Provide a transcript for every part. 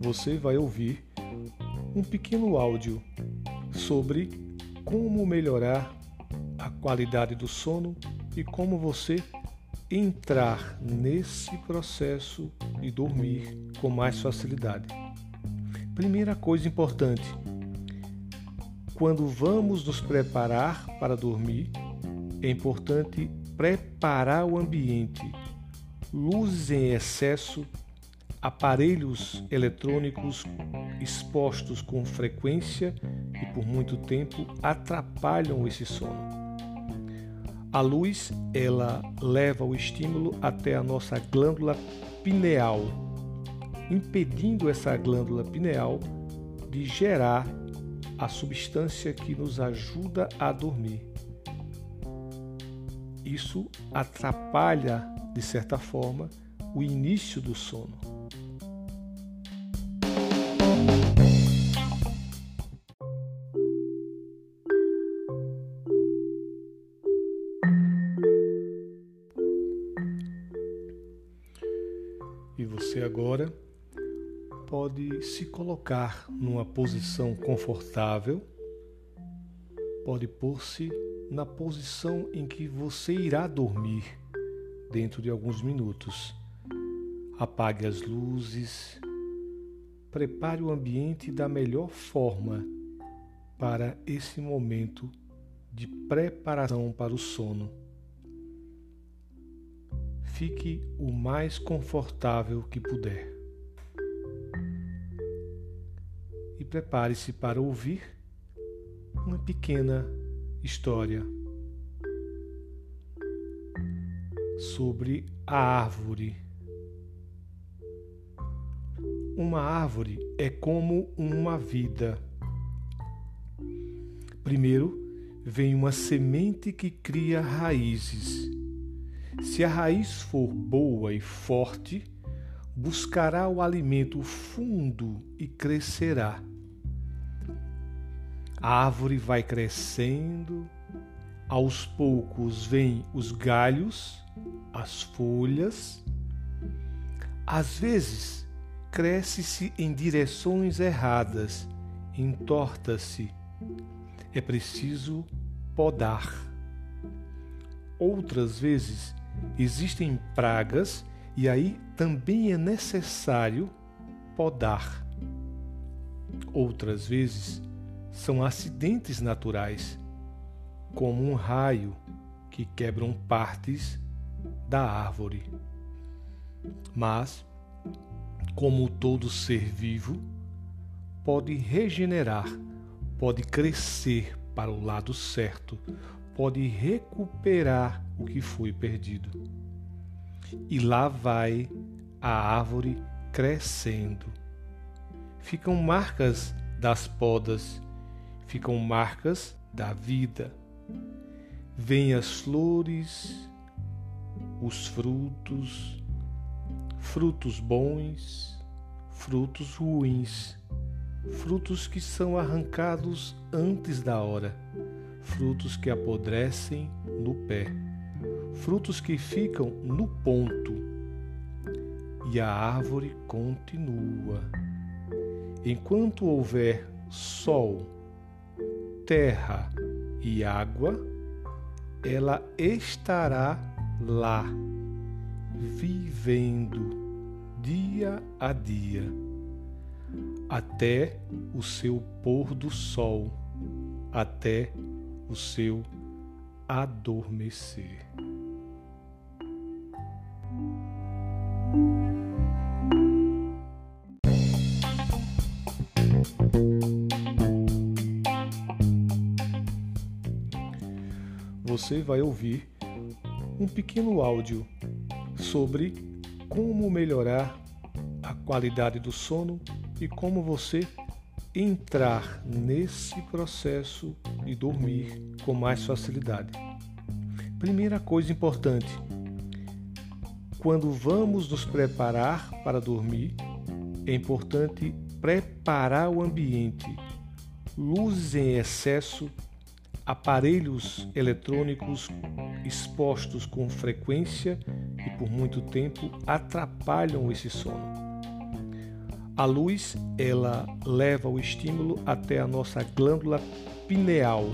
Você vai ouvir um pequeno áudio sobre como melhorar a qualidade do sono e como você entrar nesse processo de dormir com mais facilidade. Primeira coisa importante: quando vamos nos preparar para dormir, é importante preparar o ambiente. Luzes em excesso, aparelhos eletrônicos expostos com frequência e por muito tempo atrapalham esse sono. A luz, ela leva o estímulo até a nossa glândula pineal, impedindo essa glândula pineal de gerar a substância que nos ajuda a dormir. Isso atrapalha, de certa forma, o início do sono. E você agora pode se colocar numa posição confortável, pode pôr-se na posição em que você irá dormir dentro de alguns minutos. Apague as luzes, prepare o ambiente da melhor forma para esse momento de preparação para o sono fique o mais confortável que puder. E prepare-se para ouvir uma pequena história sobre a árvore. Uma árvore é como uma vida. Primeiro vem uma semente que cria raízes se a raiz for boa e forte, buscará o alimento fundo e crescerá. A árvore vai crescendo, aos poucos vêm os galhos, as folhas. Às vezes, cresce-se em direções erradas, entorta-se. É preciso podar. Outras vezes, existem pragas e aí também é necessário podar. Outras vezes são acidentes naturais, como um raio que quebram partes da árvore. Mas, como todo ser vivo, pode regenerar, pode crescer para o lado certo, pode recuperar o que foi perdido. E lá vai a árvore crescendo. Ficam marcas das podas, ficam marcas da vida. Vêm as flores, os frutos, frutos bons, frutos ruins, frutos que são arrancados antes da hora frutos que apodrecem no pé, frutos que ficam no ponto. E a árvore continua. Enquanto houver sol, terra e água, ela estará lá, vivendo dia a dia, até o seu pôr do sol, até o seu adormecer. Você vai ouvir um pequeno áudio sobre como melhorar a qualidade do sono e como você entrar nesse processo de dormir com mais facilidade. Primeira coisa importante: quando vamos nos preparar para dormir, é importante preparar o ambiente. Luzes em excesso, aparelhos eletrônicos expostos com frequência e por muito tempo atrapalham esse sono. A luz, ela leva o estímulo até a nossa glândula pineal,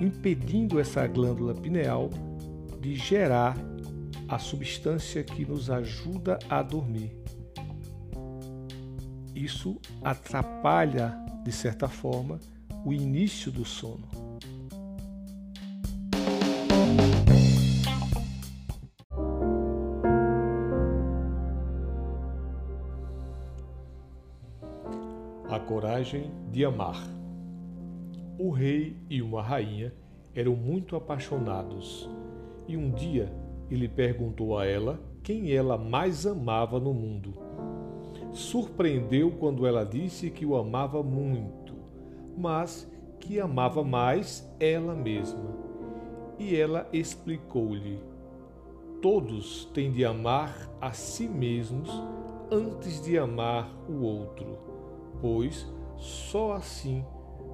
impedindo essa glândula pineal de gerar a substância que nos ajuda a dormir. Isso atrapalha, de certa forma, o início do sono. A coragem de amar. O rei e uma rainha eram muito apaixonados e um dia ele perguntou a ela quem ela mais amava no mundo. Surpreendeu quando ela disse que o amava muito, mas que amava mais ela mesma. E ela explicou-lhe: Todos têm de amar a si mesmos antes de amar o outro, pois só assim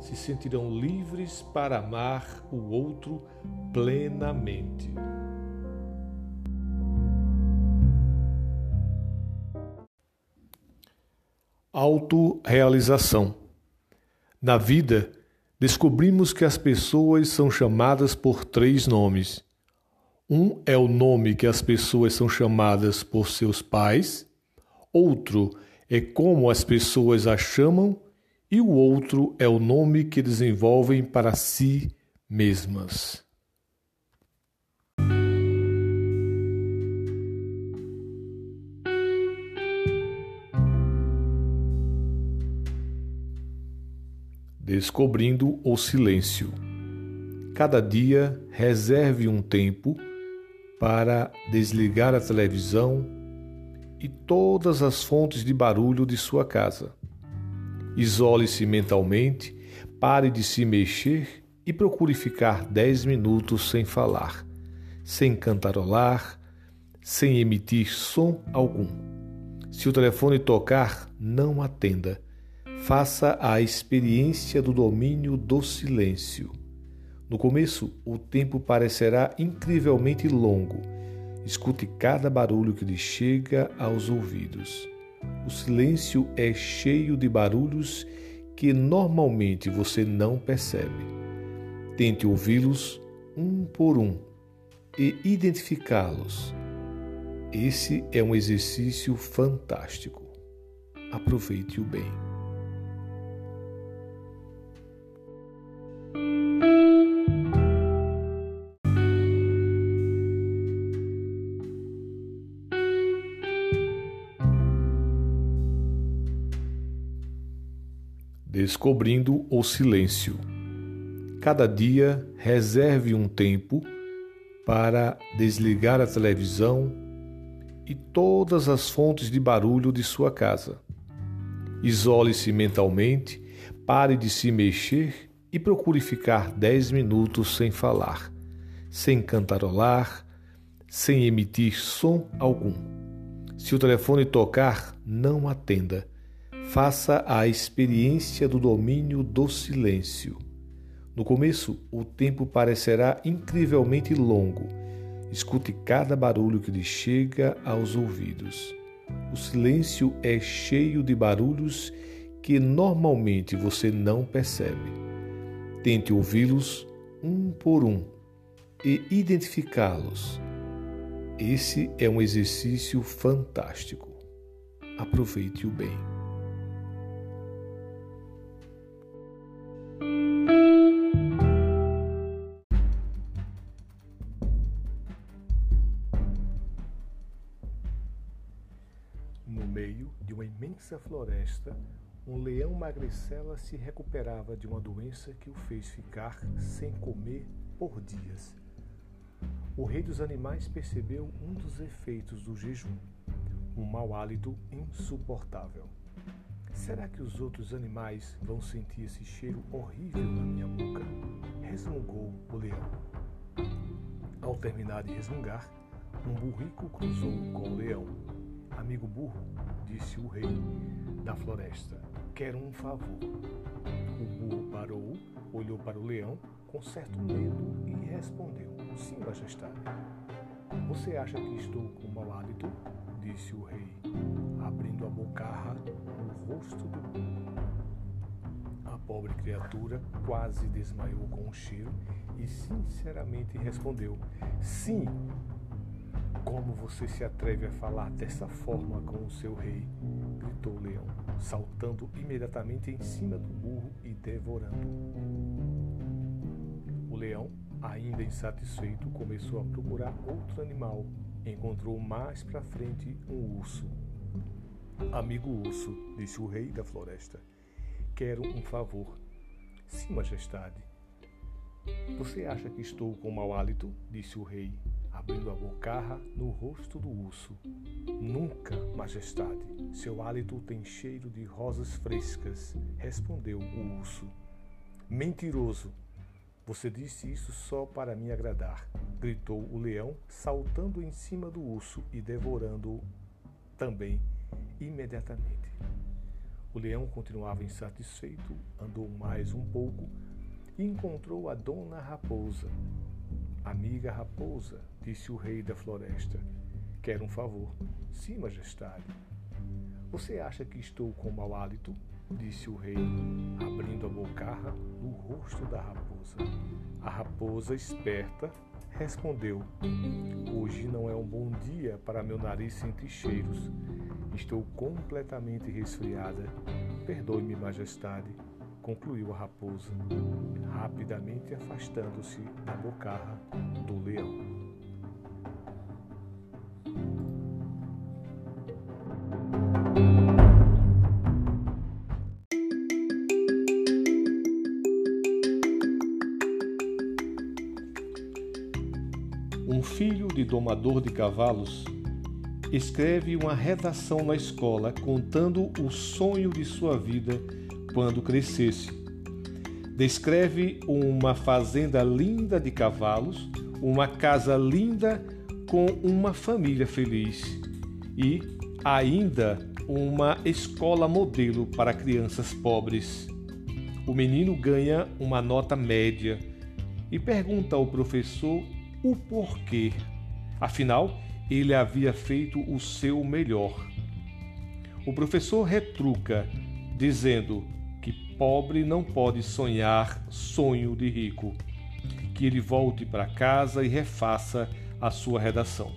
se sentirão livres para amar o outro plenamente. Autorealização. Na vida, descobrimos que as pessoas são chamadas por três nomes. Um é o nome que as pessoas são chamadas por seus pais, outro é como as pessoas a chamam, e o outro é o nome que desenvolvem para si mesmas. Descobrindo o silêncio. Cada dia reserve um tempo para desligar a televisão e todas as fontes de barulho de sua casa. Isole-se mentalmente, pare de se mexer e procure ficar dez minutos sem falar, sem cantarolar, sem emitir som algum. Se o telefone tocar, não atenda faça a experiência do domínio do silêncio. No começo, o tempo parecerá incrivelmente longo. Escute cada barulho que lhe chega aos ouvidos. O silêncio é cheio de barulhos que normalmente você não percebe. Tente ouvi-los um por um e identificá-los. Esse é um exercício fantástico. Aproveite-o bem. Descobrindo o silêncio. Cada dia reserve um tempo para desligar a televisão e todas as fontes de barulho de sua casa. Isole-se mentalmente, pare de se mexer e procure ficar dez minutos sem falar, sem cantarolar, sem emitir som algum. Se o telefone tocar, não atenda faça a experiência do domínio do silêncio. No começo, o tempo parecerá incrivelmente longo. Escute cada barulho que lhe chega aos ouvidos. O silêncio é cheio de barulhos que normalmente você não percebe. Tente ouvi-los um por um e identificá-los. Esse é um exercício fantástico. Aproveite-o bem. Floresta, um leão magricela se recuperava de uma doença que o fez ficar sem comer por dias. O rei dos animais percebeu um dos efeitos do jejum, um mau hálito insuportável. Será que os outros animais vão sentir esse cheiro horrível na minha boca? Resmungou o leão. Ao terminar de resmungar, um burrico cruzou com o leão. Amigo burro, disse o rei da floresta, quero um favor. O burro parou, olhou para o leão com certo medo e respondeu: Sim, Majestade. Você acha que estou com mau hálito? disse o rei, abrindo a bocarra no rosto do burro. A pobre criatura quase desmaiou com o cheiro e sinceramente respondeu: Sim. Como você se atreve a falar dessa forma com o seu rei? gritou o leão, saltando imediatamente em cima do burro e devorando. O leão, ainda insatisfeito, começou a procurar outro animal. Encontrou mais para frente um urso. Amigo urso, disse o rei da floresta, quero um favor. Sim, majestade. Você acha que estou com mau hálito? disse o rei, abrindo a bocarra no rosto do urso. Nunca, majestade. Seu hálito tem cheiro de rosas frescas, respondeu o urso. Mentiroso! Você disse isso só para me agradar, gritou o leão, saltando em cima do urso e devorando-o também imediatamente. O leão continuava insatisfeito, andou mais um pouco e encontrou a dona raposa. Amiga raposa, disse o rei da floresta, quero um favor. Sim, majestade. Você acha que estou com mau hálito? disse o rei, abrindo a bocarra no rosto da raposa. A raposa, esperta, respondeu: Hoje não é um bom dia para meu nariz sentir cheiros. Estou completamente resfriada. Perdoe-me, majestade concluiu a raposa, rapidamente afastando-se da bocarra do leão. Um filho de domador de cavalos escreve uma redação na escola contando o sonho de sua vida quando crescesse. Descreve uma fazenda linda de cavalos, uma casa linda com uma família feliz e ainda uma escola modelo para crianças pobres. O menino ganha uma nota média e pergunta ao professor o porquê. Afinal, ele havia feito o seu melhor. O professor retruca, dizendo: pobre não pode sonhar sonho de rico. Que ele volte para casa e refaça a sua redação.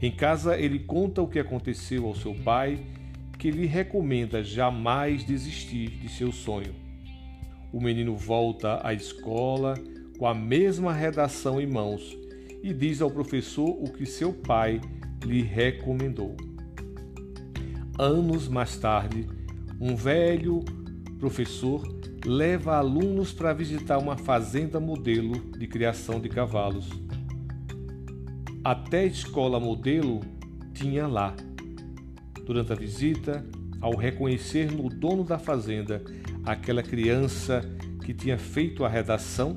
Em casa, ele conta o que aconteceu ao seu pai, que lhe recomenda jamais desistir de seu sonho. O menino volta à escola com a mesma redação em mãos e diz ao professor o que seu pai lhe recomendou. Anos mais tarde, um velho professor leva alunos para visitar uma fazenda modelo de criação de cavalos. Até a escola modelo tinha lá. Durante a visita, ao reconhecer no dono da fazenda aquela criança que tinha feito a redação,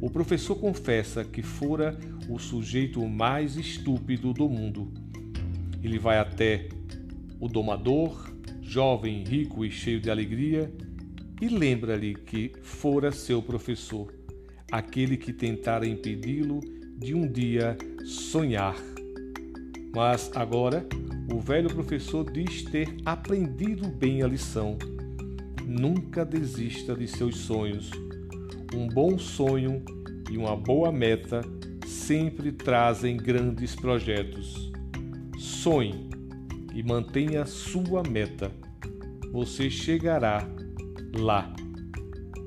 o professor confessa que fora o sujeito mais estúpido do mundo. Ele vai até o domador, jovem, rico e cheio de alegria, e lembra-lhe que fora seu professor, aquele que tentara impedi-lo de um dia sonhar. Mas agora o velho professor diz ter aprendido bem a lição. Nunca desista de seus sonhos. Um bom sonho e uma boa meta sempre trazem grandes projetos. Sonhe e mantenha sua meta. Você chegará lá.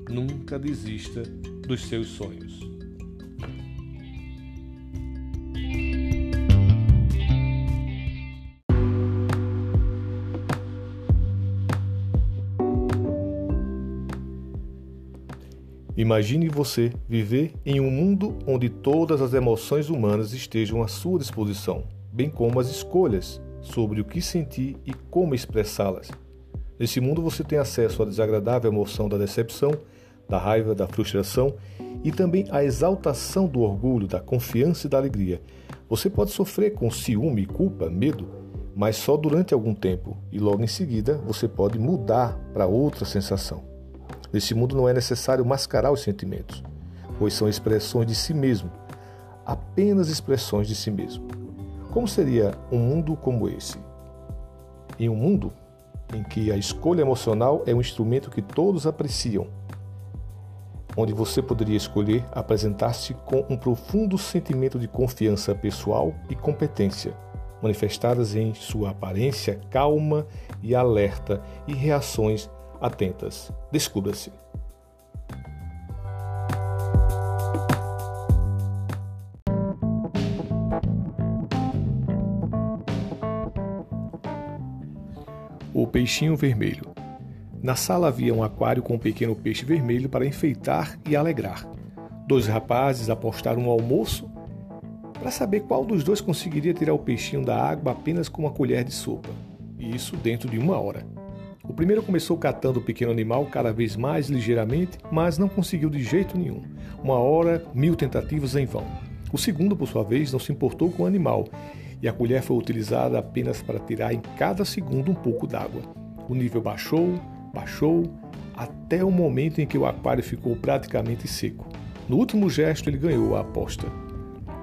Nunca desista dos seus sonhos. Imagine você viver em um mundo onde todas as emoções humanas estejam à sua disposição, bem como as escolhas sobre o que sentir e como expressá-las. Nesse mundo você tem acesso à desagradável emoção da decepção, da raiva, da frustração e também à exaltação do orgulho, da confiança e da alegria. Você pode sofrer com ciúme, culpa, medo, mas só durante algum tempo e logo em seguida você pode mudar para outra sensação. Nesse mundo não é necessário mascarar os sentimentos, pois são expressões de si mesmo, apenas expressões de si mesmo. Como seria um mundo como esse? Em um mundo em que a escolha emocional é um instrumento que todos apreciam, onde você poderia escolher apresentar-se com um profundo sentimento de confiança pessoal e competência, manifestadas em sua aparência calma e alerta e reações atentas. Descubra-se. Peixinho vermelho. Na sala havia um aquário com um pequeno peixe vermelho para enfeitar e alegrar. Dois rapazes apostaram um almoço para saber qual dos dois conseguiria tirar o peixinho da água apenas com uma colher de sopa. E isso dentro de uma hora. O primeiro começou catando o pequeno animal cada vez mais ligeiramente, mas não conseguiu de jeito nenhum. Uma hora, mil tentativas em vão. O segundo, por sua vez, não se importou com o animal e a colher foi utilizada apenas para tirar em cada segundo um pouco d'água. O nível baixou, baixou até o momento em que o aquário ficou praticamente seco. No último gesto, ele ganhou a aposta.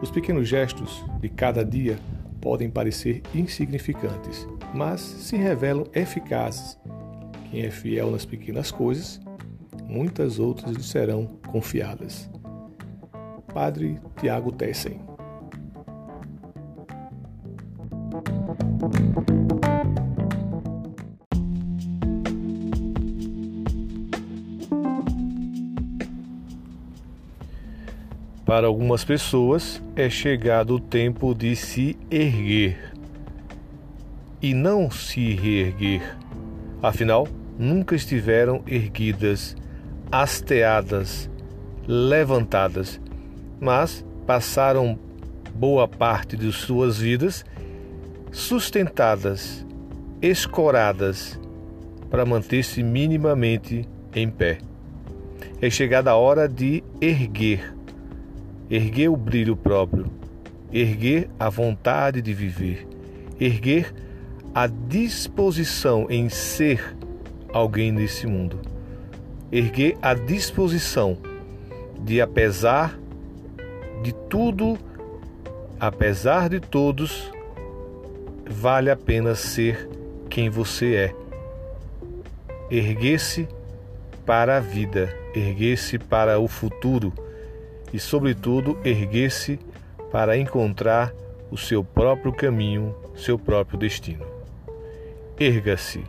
Os pequenos gestos de cada dia podem parecer insignificantes, mas se revelam eficazes. Quem é fiel nas pequenas coisas, muitas outras lhe serão confiadas. Padre Tiago Tessen Para algumas pessoas é chegado o tempo de se erguer e não se reerguer. Afinal, nunca estiveram erguidas, hasteadas, levantadas, mas passaram boa parte de suas vidas sustentadas, escoradas, para manter-se minimamente em pé. É chegada a hora de erguer. Erguer o brilho próprio, erguer a vontade de viver, erguer a disposição em ser alguém nesse mundo, erguer a disposição de, apesar de tudo, apesar de todos, vale a pena ser quem você é. Erguer-se para a vida, erguer-se para o futuro e, sobretudo, erguer-se para encontrar o seu próprio caminho, seu próprio destino. Erga-se